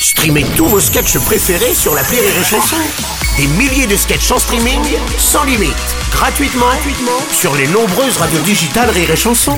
Streamez tous vos sketchs préférés sur la Rire et Chanson. Des milliers de sketchs en streaming, sans limite, gratuitement, gratuitement sur les nombreuses radios digitales Rire et Chanson.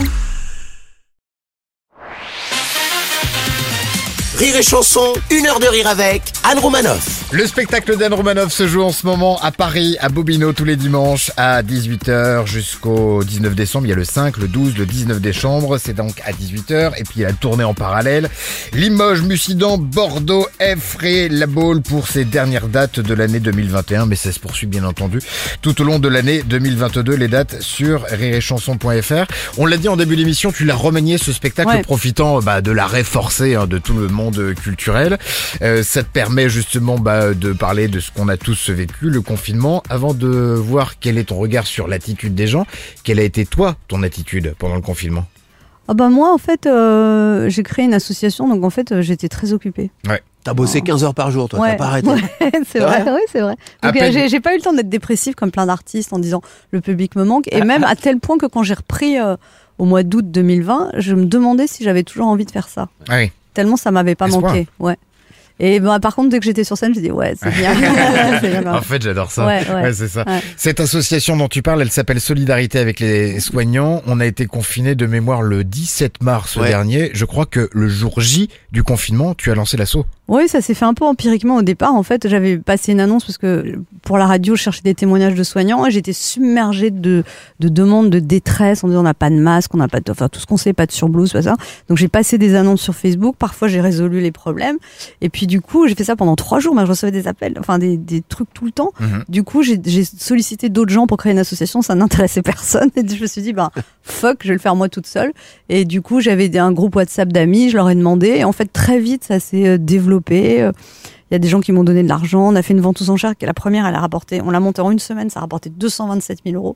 Rire et Chanson, une heure de rire avec Anne Romanoff. Le spectacle d'Anne Romanoff se joue en ce moment à Paris, à Bobino, tous les dimanches à 18h jusqu'au 19 décembre. Il y a le 5, le 12, le 19 décembre. C'est donc à 18h. Et puis il y a la tournée en parallèle. Limoges, Mussidan, Bordeaux, Effray, La Baule pour ces dernières dates de l'année 2021. Mais ça se poursuit bien entendu tout au long de l'année 2022. Les dates sur rirechanson.fr. On l'a dit en début d'émission, tu l'as remanié ce spectacle Ouais. profitant bah, de l'arrêt forcé hein, de tout le monde culturel. Euh, ça te permet justement bah, de parler de ce qu'on a tous vécu, le confinement. Avant de voir quel est ton regard sur l'attitude des gens, quelle a été toi ton attitude pendant le confinement? Ah bah moi en fait euh, j'ai créé une association donc en fait euh, j'étais très occupée. T'as bossé 15 heures par jour, toi, Ouais. t'as pas arrêté. Ouais, c'est vrai, oui c'est vrai. Donc, euh, j'ai pas eu le temps d'être dépressive comme plein d'artistes en disant le public me manque et même à tel point que quand j'ai repris euh, au mois d'août 2020 je me demandais si j'avais toujours envie de faire ça. Ah oui. Tellement ça m'avait pas manqué. Ouais. Et bah, par contre dès que j'étais sur scène j'ai dit ouais c'est bien. En fait, j'adore ça. Ouais, ouais. c'est ça. Ouais. Cette association dont tu parles, elle s'appelle Solidarité avec les soignants. On a été confinés de mémoire le 17 mars Ouais. dernier. Je crois que le jour J du confinement, tu as lancé l'assaut. Oui, ça s'est fait un peu empiriquement au départ. En fait, j'avais passé une annonce parce que pour la radio, je cherchais des témoignages de soignants et j'étais submergée de, de demandes de détresse en disant on n'a pas de masque, on n'a pas de, enfin tout ce qu'on sait, pas de surblouse, pas ça. Donc j'ai passé des annonces sur Facebook. Parfois, j'ai résolu les problèmes. Et puis du coup, j'ai fait ça pendant trois jours. Mais je recevais des appels, enfin des, des trucs tout le temps. Mhm. Du coup, j'ai sollicité d'autres gens pour créer une association. Ça n'intéressait personne. Et je me suis dit, ben fuck, je vais le faire moi toute seule. Et du coup, j'avais un groupe WhatsApp d'amis. Je leur ai demandé. Et en fait, très vite, ça s'est euh, développé. Il y a des gens qui m'ont donné de l'argent. On a fait une vente aux enchères. La première, elle a rapporté. On l'a montée en une semaine. Ça a rapporté 227 000 euros.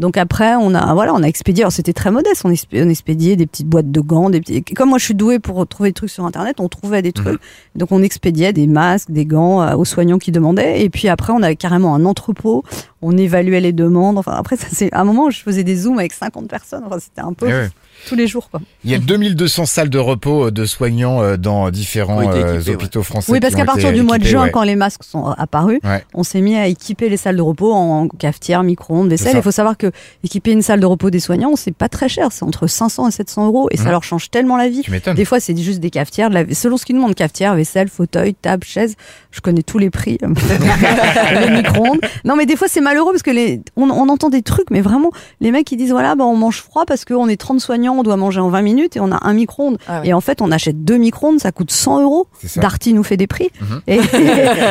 Donc après, on a voilà, on a expédié. Alors c'était très modeste. On, expé- on expédiait des petites boîtes de gants, des petits. Comme moi, je suis douée pour trouver des trucs sur internet. On trouvait des trucs. Donc on expédiait des masques, des gants euh, aux soignants qui demandaient. Et puis après, on avait carrément un entrepôt. On évaluait les demandes. Enfin après, ça c'est à un moment, je faisais des zooms avec 50 personnes. Enfin c'était un peu Eh ouais. tous les jours quoi. Il y a 2200 salles de repos de soignants euh, dans différents euh, hôpitaux français. Oui, parce qu'à partir du mois de juin, ouais. quand les masques sont apparus, Ouais. on s'est mis à équiper les salles de repos en cafetière, micro-ondes, vaisselle. Il faut savoir que équiper une salle de repos des soignants, c'est pas très cher. C'est entre 500 et 700 euros et ça Mhm. leur change tellement la vie. Des fois, c'est juste des cafetières, de la... selon ce qu'ils demandent, cafetière, vaisselle, fauteuil, table, chaise. Je connais tous les prix. les micro-ondes. Non, mais des fois, c'est malheureux parce que les... on, on entend des trucs, mais vraiment, les mecs, ils disent, voilà, bah, on mange froid parce qu'on est 30 soignants, on doit manger en 20 minutes et on a un micro-ondes. Et en fait, on achète deux micro-ondes, ça coûte 100 euros. Darty nous fait des prix. Mhm. Et,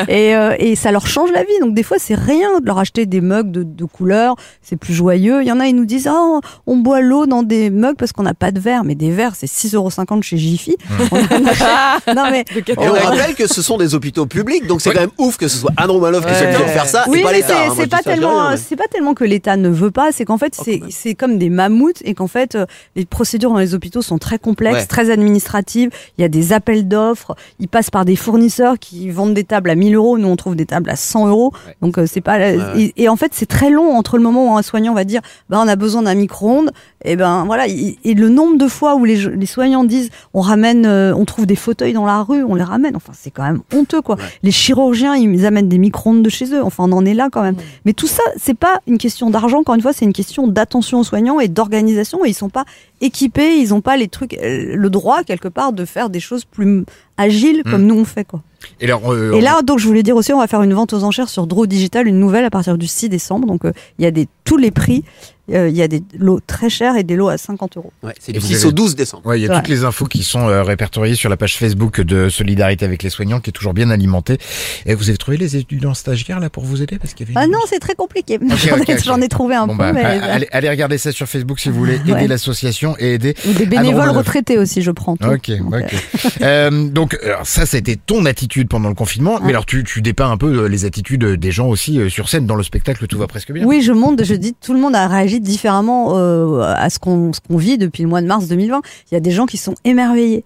et, euh, et ça leur change la vie. Donc, des fois, c'est rien de leur acheter des mugs de, de couleurs. C'est plus joyeux. Il y en a, ils nous disent, oh, on boit l'eau dans des mugs parce qu'on n'a pas de verre. Mais des verres, c'est 6,50 euros chez Jiffy. On achète- non, mais. Et on rappelle que ce sont des hôpitaux publics, donc c'est Ouais. quand même ouf que ce soit Anne Romanoff qui soit obligée de faire ça Oui, et pas l'État. c'est hein. Pas tellement, c'est pas tellement que l'État ne veut pas, c'est qu'en fait Oh, c'est c'est comme des mammouths et qu'en fait euh, les procédures dans les hôpitaux sont très complexes, Ouais. très administratives. Il y a des appels d'offres, ils passent par des fournisseurs qui vendent des tables à 1000 euros, nous on trouve des tables à 100 euros. Donc euh, c'est pas ouais. et, et en fait c'est très long entre le moment où un soignant va dire bah on a besoin d'un micro-ondes et ben voilà et, et le nombre de fois où les, les soignants disent on ramène euh, on trouve des fauteuils dans la rue, on les ramène. Enfin c'est quand même honteux quoi. Ouais. Les chirurgiens ils amènent des micro-ondes de chez eux. Enfin on en est là quand même. Mais tout ça, c'est pas une question d'argent, encore une fois, c'est une question d'attention aux soignants et d'organisation. Et ils sont pas équipés, ils ont pas les trucs, euh, le droit quelque part de faire des choses plus agiles comme Mm. nous on fait quoi. Et, alors, euh, Et là, donc je voulais dire aussi, on va faire une vente aux enchères sur Draw Digital, une nouvelle à partir du 6 décembre. Donc euh, il y a des tous les prix, Euh, il y a des lots très chers et des lots à 50 euros. Ouais, c'est Et du vous 6 avez- au 12 décembre. Ouais, il y a Ouais. toutes les infos qui sont euh, répertoriées sur la page Facebook de Solidarité avec les soignants, qui est toujours bien alimentée. Et vous avez trouvé les étudiants stagiaires là pour vous aider? Parce qu'il y avait. Ah une- non, c'est très compliqué. J'en ai- trouvé un Bon, peu, bah, mais allez, allez regarder ça sur Facebook si vous voulez aider Ouais. l'association et aider. Des bénévoles retraités aussi, je prends. tout. Ok, Donc, euh, ok. Euh, donc alors, ça, c'était ton attitude pendant le confinement. Mais Ouais. alors tu, tu dépeins un peu euh, les attitudes des gens aussi euh, sur scène dans le spectacle. Tout va presque bien. Oui, je monte, je dis, tout le monde a réagi différemment euh, à ce qu'on vit depuis le mois de mars 2020. Il y a des gens qui sont émerveillés.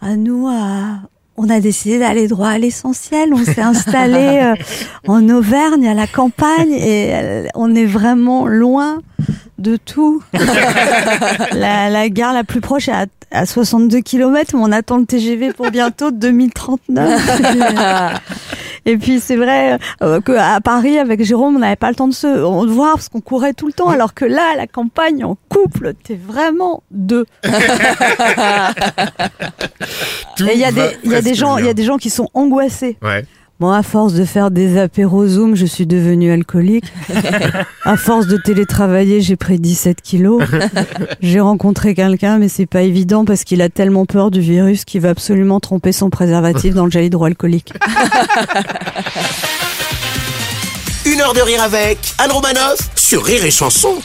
À nous, à- on a décidé d'aller droit à l'essentiel. On s'est installé en Auvergne, à la campagne, et on est vraiment loin de tout. la, la gare la plus proche est à, à 62 km, mais on attend le TGV pour bientôt 2039. Et puis c'est vrai euh, qu'à Paris, avec Jérôme, on n'avait pas le temps de se de voir parce qu'on courait tout le temps, alors que là, à la campagne, en couple, t'es vraiment deux. Et il y a des, il y a des presque gens, il y a bien. des gens qui sont angoissés. Ouais. Bon, à force de faire des apéros Zoom, je suis devenue alcoolique. à force de télétravailler, j'ai pris 17 kilos. J'ai rencontré quelqu'un, mais c'est pas évident parce qu'il a tellement peur du virus qu'il va absolument tromper son préservatif dans le gel hydroalcoolique. Une heure de rire avec Anne Romanoff sur Rire et Chanson.